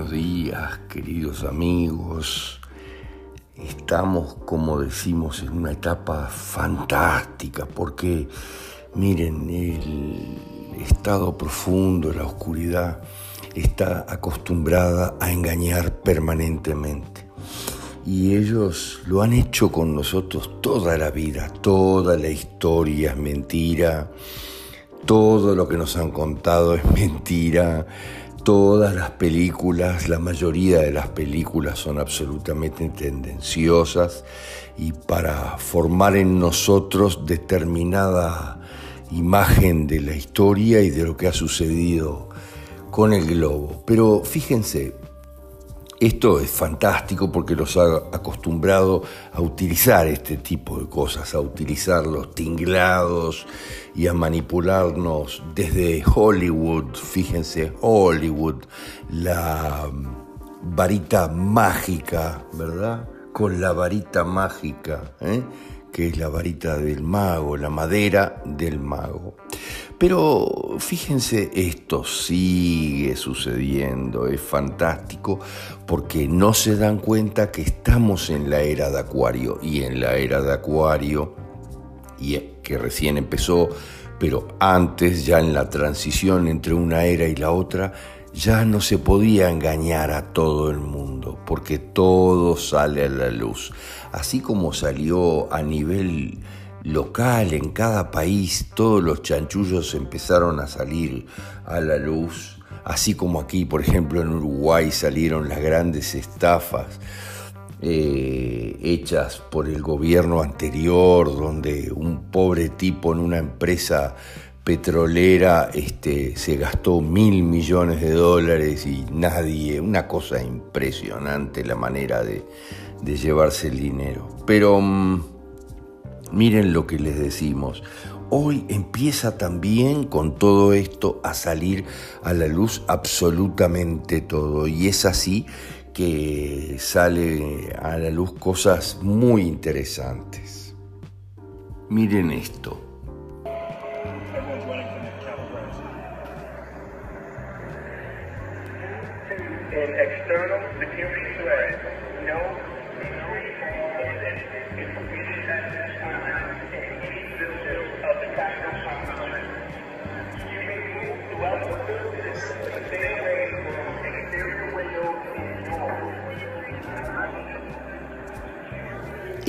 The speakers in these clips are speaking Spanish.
buenos días, queridos amigos. Estamos, como decimos, en una etapa fantástica porque, miren, el estado profundo, la oscuridad, está acostumbrada a engañar permanentemente. Y ellos lo han hecho con nosotros toda la vida, toda la historia es mentira, todo lo que nos han contado es mentira Todas las películas, la mayoría de las películas son absolutamente tendenciosas y para formar en nosotros determinada imagen de la historia y de lo que ha sucedido con el globo. Pero fíjense, esto es fantástico porque los ha acostumbrado a utilizar este tipo de cosas, a utilizar los tinglados y a manipularnos desde Hollywood, fíjense, Hollywood, la varita mágica, ¿verdad? Con la varita mágica, ¿eh? que es la varita del mago, la madera del mago. Pero fíjense, esto sigue sucediendo, es fantástico, porque no se dan cuenta que estamos en la era de Acuario y en la era de Acuario, y que recién empezó, pero antes, ya en la transición entre una era y la otra, ya no se podía engañar a todo el mundo, porque todo sale a la luz. Así como salió a nivel local en cada país, todos los chanchullos empezaron a salir a la luz, así como aquí, por ejemplo, en Uruguay salieron las grandes estafas eh, hechas por el gobierno anterior, donde un pobre tipo en una empresa petrolera este, se gastó mil millones de dólares y nadie, una cosa impresionante la manera de, de llevarse el dinero. Pero... Miren lo que les decimos. Hoy empieza también con todo esto a salir a la luz absolutamente todo. Y es así que sale a la luz cosas muy interesantes. Miren esto.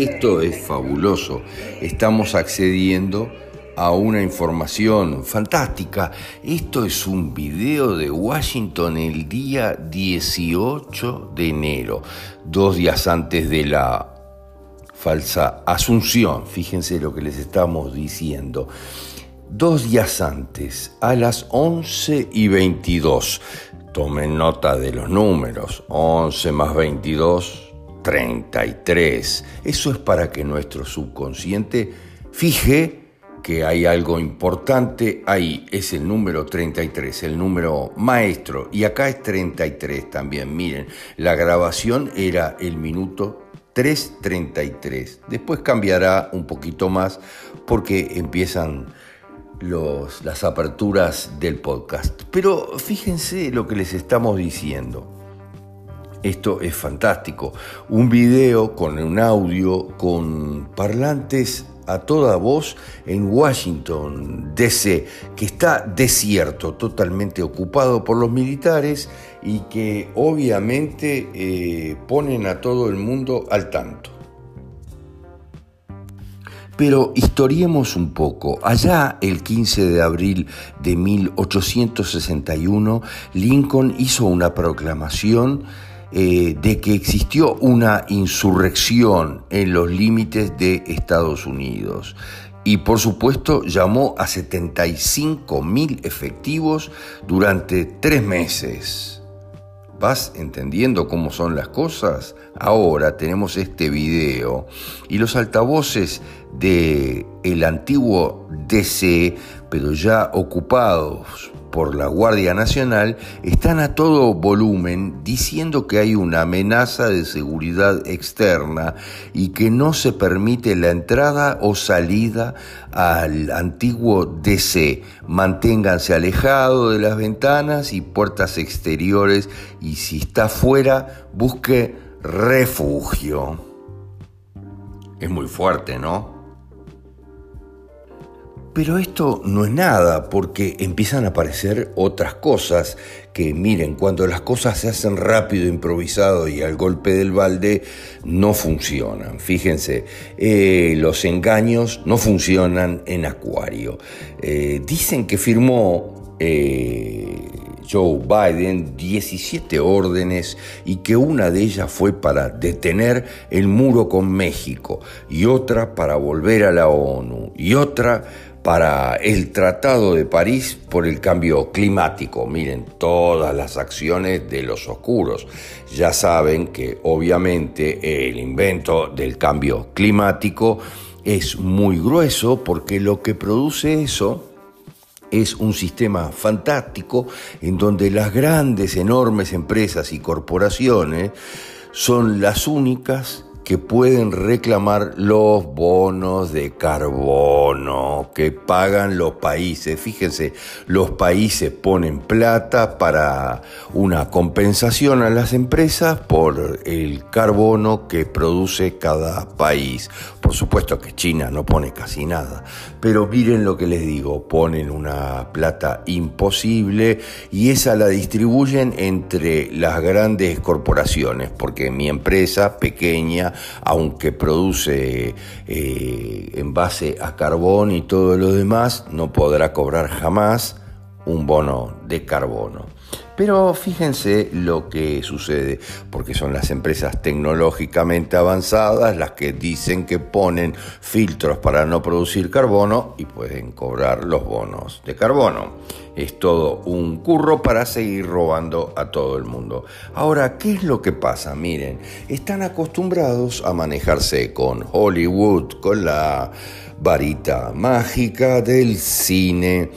Esto es fabuloso. Estamos accediendo a una información fantástica. Esto es un video de Washington el día 18 de enero, dos días antes de la falsa asunción. Fíjense lo que les estamos diciendo. Dos días antes, a las 11 y 22. Tomen nota de los números. 11 más 22 33. Eso es para que nuestro subconsciente fije que hay algo importante ahí. Es el número 33, el número maestro. Y acá es 33 también. Miren, la grabación era el minuto 3.33. Después cambiará un poquito más porque empiezan los, las aperturas del podcast. Pero fíjense lo que les estamos diciendo. Esto es fantástico. Un video con un audio, con parlantes a toda voz en Washington, D.C., que está desierto, totalmente ocupado por los militares y que obviamente eh, ponen a todo el mundo al tanto. Pero historiemos un poco. Allá, el 15 de abril de 1861, Lincoln hizo una proclamación eh, de que existió una insurrección en los límites de Estados Unidos. Y por supuesto llamó a 75 mil efectivos durante tres meses. ¿Vas entendiendo cómo son las cosas? Ahora tenemos este video y los altavoces de el antiguo DC, pero ya ocupados por la Guardia Nacional están a todo volumen diciendo que hay una amenaza de seguridad externa y que no se permite la entrada o salida al antiguo DC. Manténganse alejados de las ventanas y puertas exteriores y si está fuera, busque refugio. Es muy fuerte, ¿no? Pero esto no es nada, porque empiezan a aparecer otras cosas que, miren, cuando las cosas se hacen rápido, improvisado y al golpe del balde, no funcionan. Fíjense, eh, los engaños no funcionan en Acuario. Eh, dicen que firmó eh, Joe Biden 17 órdenes y que una de ellas fue para detener el muro con México y otra para volver a la ONU y otra para el Tratado de París por el cambio climático. Miren, todas las acciones de los oscuros. Ya saben que obviamente el invento del cambio climático es muy grueso porque lo que produce eso es un sistema fantástico en donde las grandes, enormes empresas y corporaciones son las únicas que pueden reclamar los bonos de carbono que pagan los países. Fíjense, los países ponen plata para una compensación a las empresas por el carbono que produce cada país. Por supuesto que China no pone casi nada, pero miren lo que les digo, ponen una plata imposible y esa la distribuyen entre las grandes corporaciones, porque mi empresa pequeña aunque produce eh, en base a carbón y todo lo demás, no podrá cobrar jamás un bono de carbono. Pero fíjense lo que sucede, porque son las empresas tecnológicamente avanzadas las que dicen que ponen filtros para no producir carbono y pueden cobrar los bonos de carbono. Es todo un curro para seguir robando a todo el mundo. Ahora, ¿qué es lo que pasa? Miren, están acostumbrados a manejarse con Hollywood, con la varita mágica del cine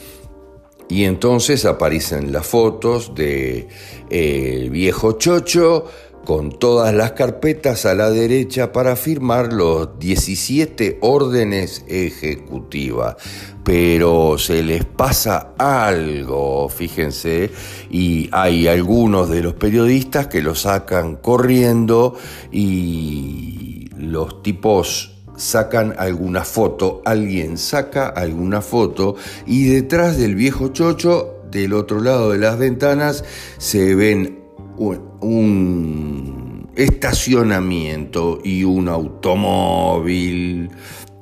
y entonces aparecen las fotos de eh, el viejo Chocho con todas las carpetas a la derecha para firmar los 17 órdenes ejecutivas. Pero se les pasa algo, fíjense, y hay algunos de los periodistas que lo sacan corriendo y los tipos sacan alguna foto, alguien saca alguna foto y detrás del viejo chocho, del otro lado de las ventanas, se ven un, estacionamiento y un automóvil.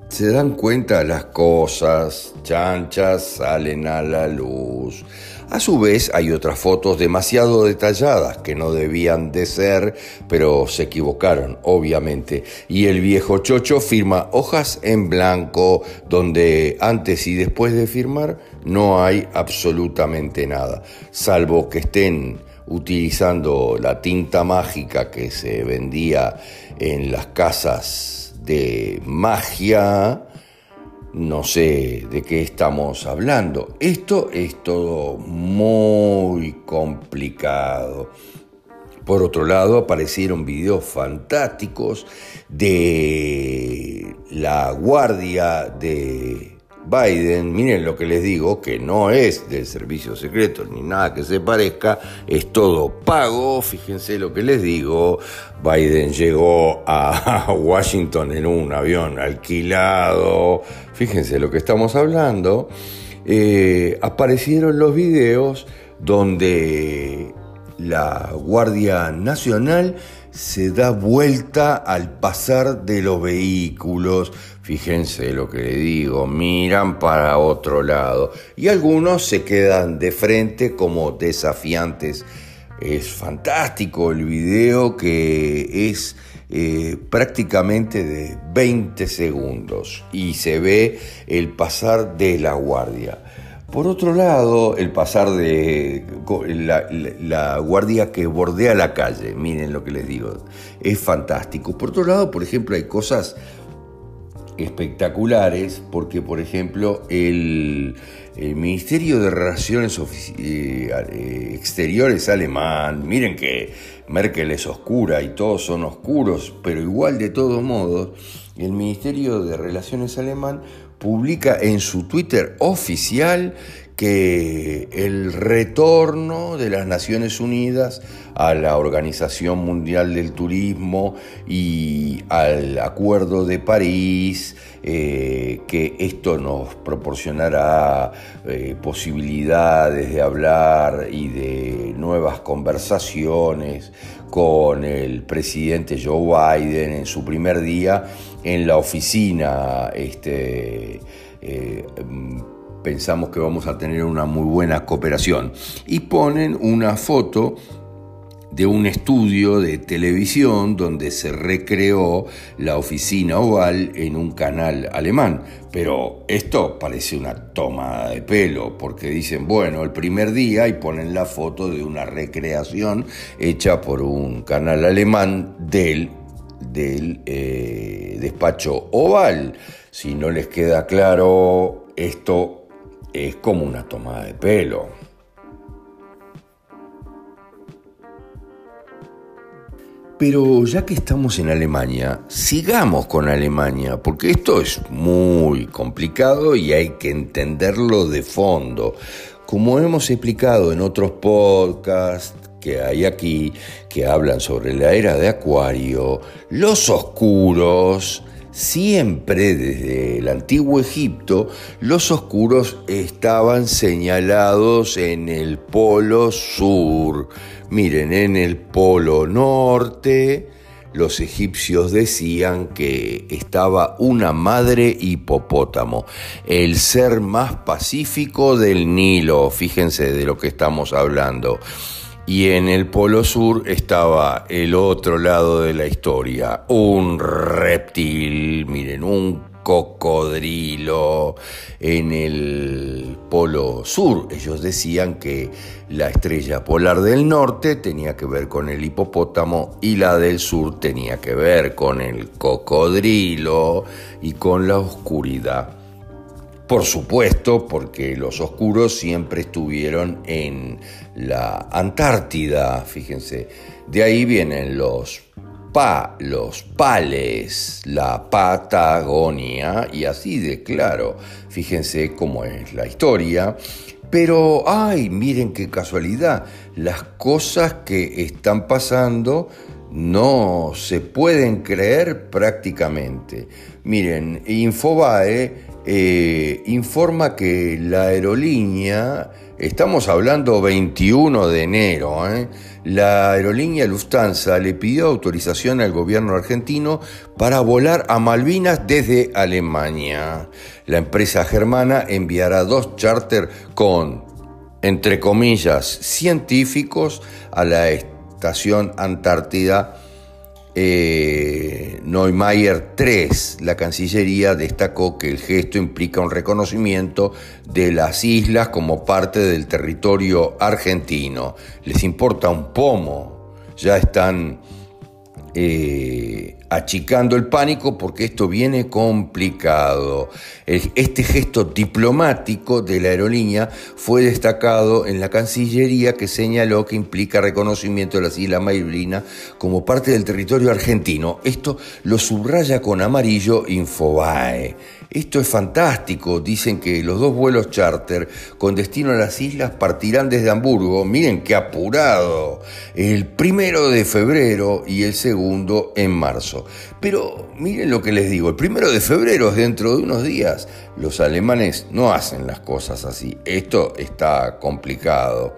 Se dan cuenta las cosas, chanchas salen a la luz. A su vez hay otras fotos demasiado detalladas que no debían de ser, pero se equivocaron, obviamente. Y el viejo Chocho firma hojas en blanco donde antes y después de firmar no hay absolutamente nada, salvo que estén utilizando la tinta mágica que se vendía en las casas de magia no sé de qué estamos hablando. Esto es todo muy complicado. Por otro lado, aparecieron videos fantásticos de la guardia de Biden, miren lo que les digo, que no es del servicio secreto ni nada que se parezca, es todo pago, fíjense lo que les digo, Biden llegó a Washington en un avión alquilado, fíjense lo que estamos hablando, eh, aparecieron los videos donde la Guardia Nacional se da vuelta al pasar de los vehículos. Fíjense lo que le digo, miran para otro lado y algunos se quedan de frente como desafiantes. Es fantástico el video que es eh, prácticamente de 20 segundos y se ve el pasar de la guardia. Por otro lado, el pasar de la, guardia que bordea la calle, miren lo que les digo, es fantástico. Por otro lado, por ejemplo, hay cosas espectaculares porque, por ejemplo, el, Ministerio de Relaciones eh, eh, Exteriores alemán, miren que Merkel es oscura y todos son oscuros, pero igual de todos modos, el Ministerio de Relaciones alemán publica en su Twitter oficial que el retorno de las Naciones Unidas a la Organización Mundial del Turismo y al Acuerdo de París, eh, que esto nos proporcionará eh, posibilidades de hablar y de nuevas conversaciones con el presidente Joe Biden en su primer día en la oficina este, eh, pensamos que vamos a tener una muy buena cooperación. Y ponen una foto de un estudio de televisión donde se recreó la oficina oval en un canal alemán. Pero esto parece una toma de pelo, porque dicen, bueno, el primer día y ponen la foto de una recreación hecha por un canal alemán del, del eh, despacho oval. Si no les queda claro, esto es como una toma de pelo. Pero ya que estamos en Alemania, sigamos con Alemania, porque esto es muy complicado y hay que entenderlo de fondo. Como hemos explicado en otros podcasts que hay aquí, que hablan sobre la era de Acuario, los oscuros, Siempre desde el antiguo Egipto los oscuros estaban señalados en el polo sur. Miren, en el polo norte los egipcios decían que estaba una madre hipopótamo, el ser más pacífico del Nilo, fíjense de lo que estamos hablando y en el Polo Sur estaba el otro lado de la historia, un reptil, miren, un cocodrilo en el Polo Sur. Ellos decían que la estrella polar del norte tenía que ver con el hipopótamo y la del sur tenía que ver con el cocodrilo y con la oscuridad. Por supuesto, porque los oscuros siempre estuvieron en la Antártida, fíjense. De ahí vienen los pa, los pales, la Patagonia, y así de claro. Fíjense cómo es la historia. Pero, ay, miren qué casualidad, las cosas que están pasando no se pueden creer prácticamente. Miren, Infobae eh, informa que la aerolínea, estamos hablando 21 de enero, ¿eh? la aerolínea Lufthansa le pidió autorización al gobierno argentino para volar a Malvinas desde Alemania. La empresa germana enviará dos charters con, entre comillas, científicos a la estación Antártida eh, Neumayer 3, la Cancillería destacó que el gesto implica un reconocimiento de las islas como parte del territorio argentino. Les importa un pomo, ya están eh, achicando el pánico porque esto viene complicado. Este gesto diplomático de la aerolínea fue destacado en la Cancillería que señaló que implica reconocimiento de las Islas Malvinas como parte del territorio argentino. Esto lo subraya con amarillo Infobae. Esto es fantástico. Dicen que los dos vuelos charter con destino a las islas partirán desde Hamburgo. Miren qué apurado. El primero de febrero y el segundo en marzo. Pero miren lo que les digo. El primero de febrero es dentro de unos días. Los alemanes no hacen las cosas así. Esto está complicado.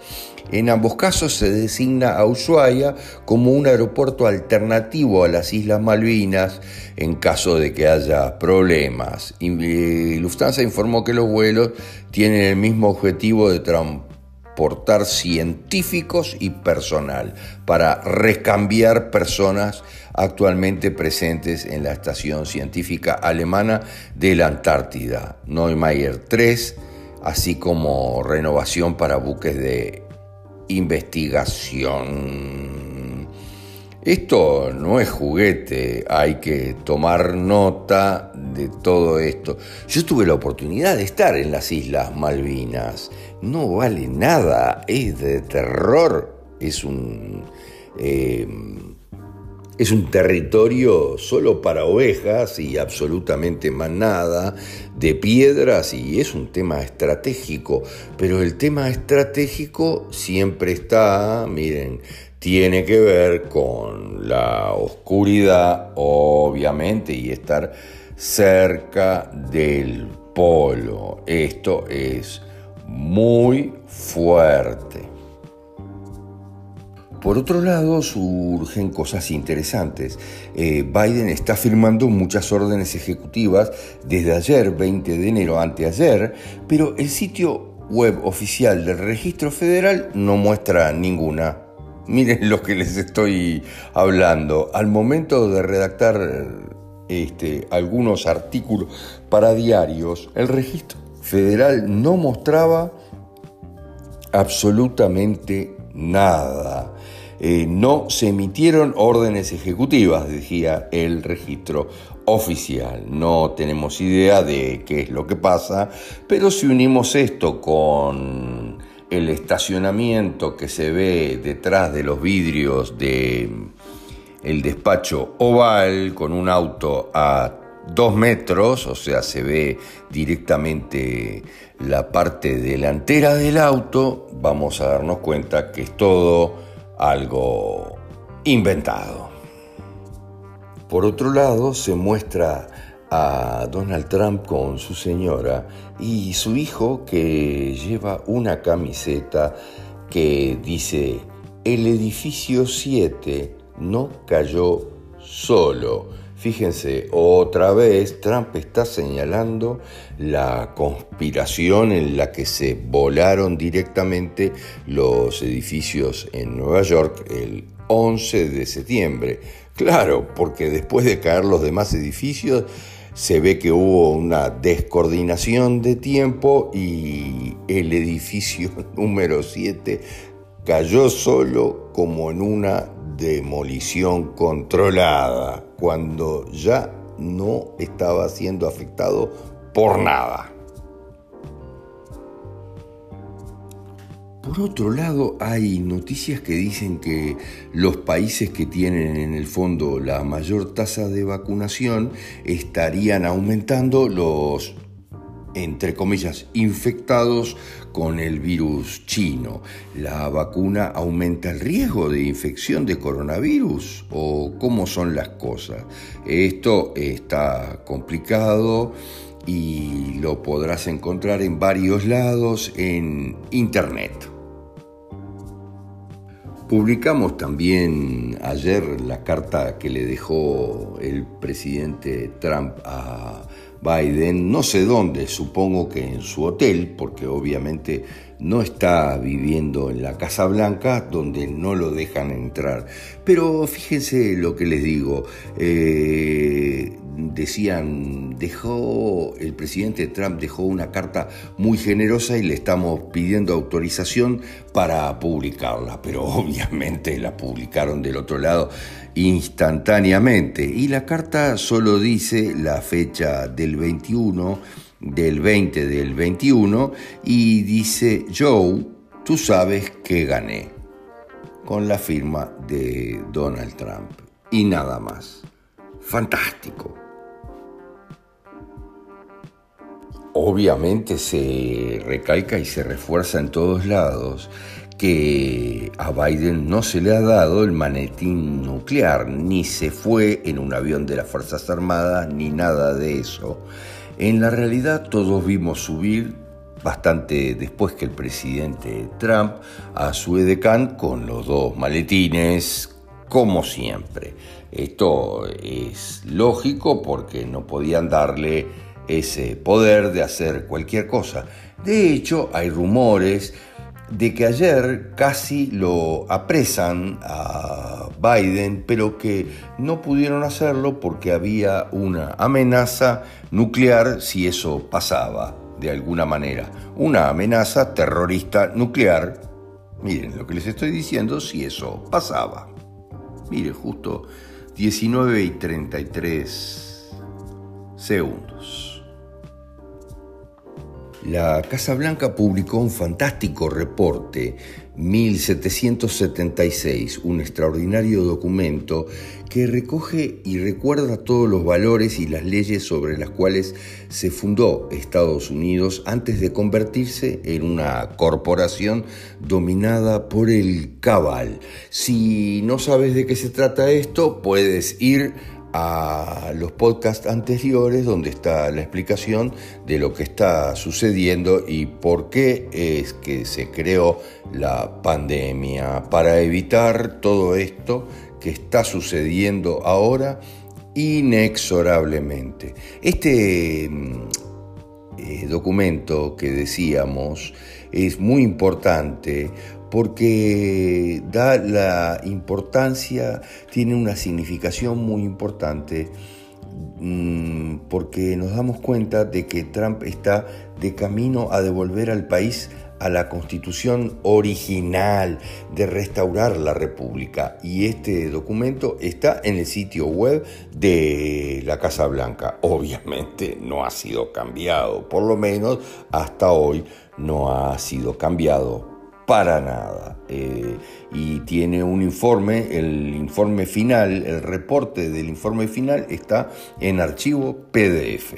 En ambos casos se designa a Ushuaia como un aeropuerto alternativo a las Islas Malvinas en caso de que haya problemas. Lufthansa informó que los vuelos tienen el mismo objetivo de transportar científicos y personal para recambiar personas actualmente presentes en la estación científica alemana de la Antártida, Neumayer 3, así como renovación para buques de investigación. Esto no es juguete, hay que tomar nota de todo esto. Yo tuve la oportunidad de estar en las Islas Malvinas. No vale nada, es de terror, es un... Eh, es un territorio solo para ovejas y absolutamente más nada, de piedras y es un tema estratégico. Pero el tema estratégico siempre está, miren, tiene que ver con la oscuridad, obviamente, y estar cerca del polo. Esto es muy fuerte. Por otro lado, surgen cosas interesantes. Eh, Biden está firmando muchas órdenes ejecutivas desde ayer, 20 de enero, anteayer, pero el sitio web oficial del registro federal no muestra ninguna. Miren lo que les estoy hablando. Al momento de redactar este, algunos artículos para diarios, el registro federal no mostraba absolutamente nada. Eh, no se emitieron órdenes ejecutivas, decía el registro oficial. No tenemos idea de qué es lo que pasa, pero si unimos esto con el estacionamiento que se ve detrás de los vidrios de el despacho oval con un auto a dos metros, o sea, se ve directamente la parte delantera del auto, vamos a darnos cuenta que es todo algo inventado. Por otro lado, se muestra a Donald Trump con su señora y su hijo que lleva una camiseta que dice, el edificio 7 no cayó solo Fíjense, otra vez Trump está señalando la conspiración en la que se volaron directamente los edificios en Nueva York el 11 de septiembre. Claro, porque después de caer los demás edificios se ve que hubo una descoordinación de tiempo y el edificio número 7 cayó solo como en una demolición controlada, cuando ya no estaba siendo afectado por nada. Por otro lado, hay noticias que dicen que los países que tienen en el fondo la mayor tasa de vacunación estarían aumentando los entre comillas, infectados con el virus chino. ¿La vacuna aumenta el riesgo de infección de coronavirus o cómo son las cosas? Esto está complicado y lo podrás encontrar en varios lados en Internet. Publicamos también ayer la carta que le dejó el presidente Trump a Biden, no sé dónde, supongo que en su hotel, porque obviamente no está viviendo en la Casa Blanca, donde no lo dejan entrar. Pero fíjense lo que les digo, eh, decían, dejó, el presidente Trump dejó una carta muy generosa y le estamos pidiendo autorización para publicarla, pero obviamente la publicaron del otro lado instantáneamente. Y la carta solo dice la fecha del 21, del 20 del 21, y dice, Joe, tú sabes que gané, con la firma de Donald Trump. Y nada más. Fantástico. Obviamente se recalca y se refuerza en todos lados que a Biden no se le ha dado el manetín nuclear, ni se fue en un avión de las Fuerzas Armadas, ni nada de eso. En la realidad todos vimos subir bastante después que el presidente Trump a su edecán con los dos maletines, como siempre. Esto es lógico porque no podían darle ese poder de hacer cualquier cosa. De hecho, hay rumores de que ayer casi lo apresan a Biden, pero que no pudieron hacerlo porque había una amenaza nuclear si eso pasaba de alguna manera. Una amenaza terrorista nuclear. Miren lo que les estoy diciendo si eso pasaba. Mire, justo 19 y 33 segundos. La Casa Blanca publicó un fantástico reporte 1776, un extraordinario documento que recoge y recuerda todos los valores y las leyes sobre las cuales se fundó Estados Unidos antes de convertirse en una corporación dominada por el cabal. Si no sabes de qué se trata esto, puedes ir a los podcasts anteriores donde está la explicación de lo que está sucediendo y por qué es que se creó la pandemia para evitar todo esto que está sucediendo ahora inexorablemente. Este mm, eh, documento que decíamos es muy importante porque da la importancia, tiene una significación muy importante, mm, porque nos damos cuenta de que Trump está de camino a devolver al país a la constitución original de restaurar la república y este documento está en el sitio web de la Casa Blanca. Obviamente no ha sido cambiado, por lo menos hasta hoy no ha sido cambiado para nada. Eh, y tiene un informe, el informe final, el reporte del informe final está en archivo PDF.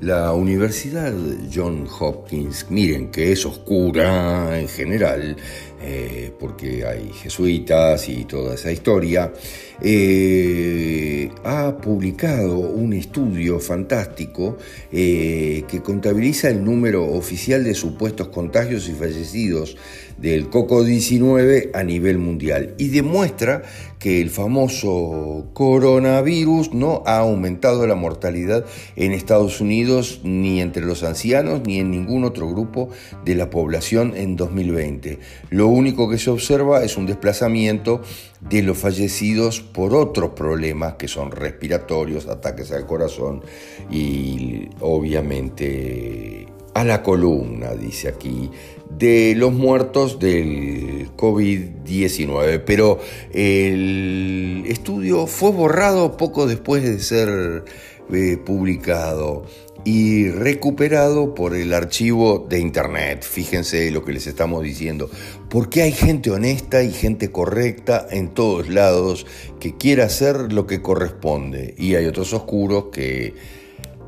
La Universidad John Hopkins, miren que es oscura en general, eh, porque hay jesuitas y toda esa historia, eh, ha publicado un estudio fantástico eh, que contabiliza el número oficial de supuestos contagios y fallecidos del COCO-19 a nivel mundial y demuestra que el famoso coronavirus no ha aumentado la mortalidad en Estados Unidos ni entre los ancianos ni en ningún otro grupo de la población en 2020. Lo único que se observa es un desplazamiento de los fallecidos por otros problemas que son respiratorios, ataques al corazón y obviamente a la columna, dice aquí, de los muertos del COVID-19. Pero el estudio fue borrado poco después de ser eh, publicado y recuperado por el archivo de Internet. Fíjense lo que les estamos diciendo. Porque hay gente honesta y gente correcta en todos lados que quiere hacer lo que corresponde. Y hay otros oscuros que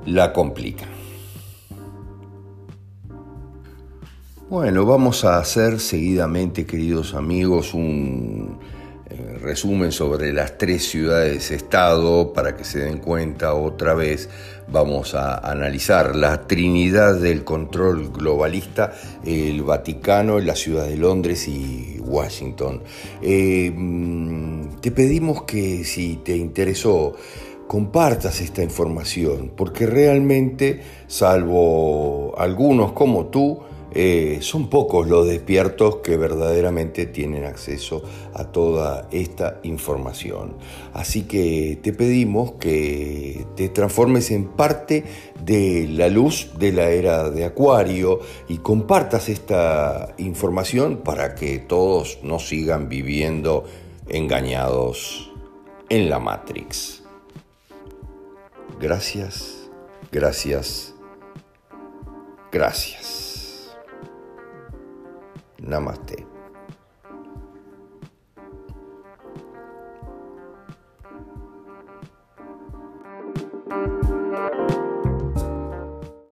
la complican. Bueno, vamos a hacer seguidamente, queridos amigos, un eh, resumen sobre las tres ciudades-estado para que se den cuenta otra vez. Vamos a analizar la trinidad del control globalista, el Vaticano, la ciudad de Londres y Washington. Eh, mm, te pedimos que si te interesó, compartas esta información, porque realmente, salvo algunos como tú, eh, son pocos los despiertos que verdaderamente tienen acceso a toda esta información. Así que te pedimos que te transformes en parte de la luz de la era de Acuario y compartas esta información para que todos no sigan viviendo engañados en la Matrix. Gracias, gracias, gracias. Namaste.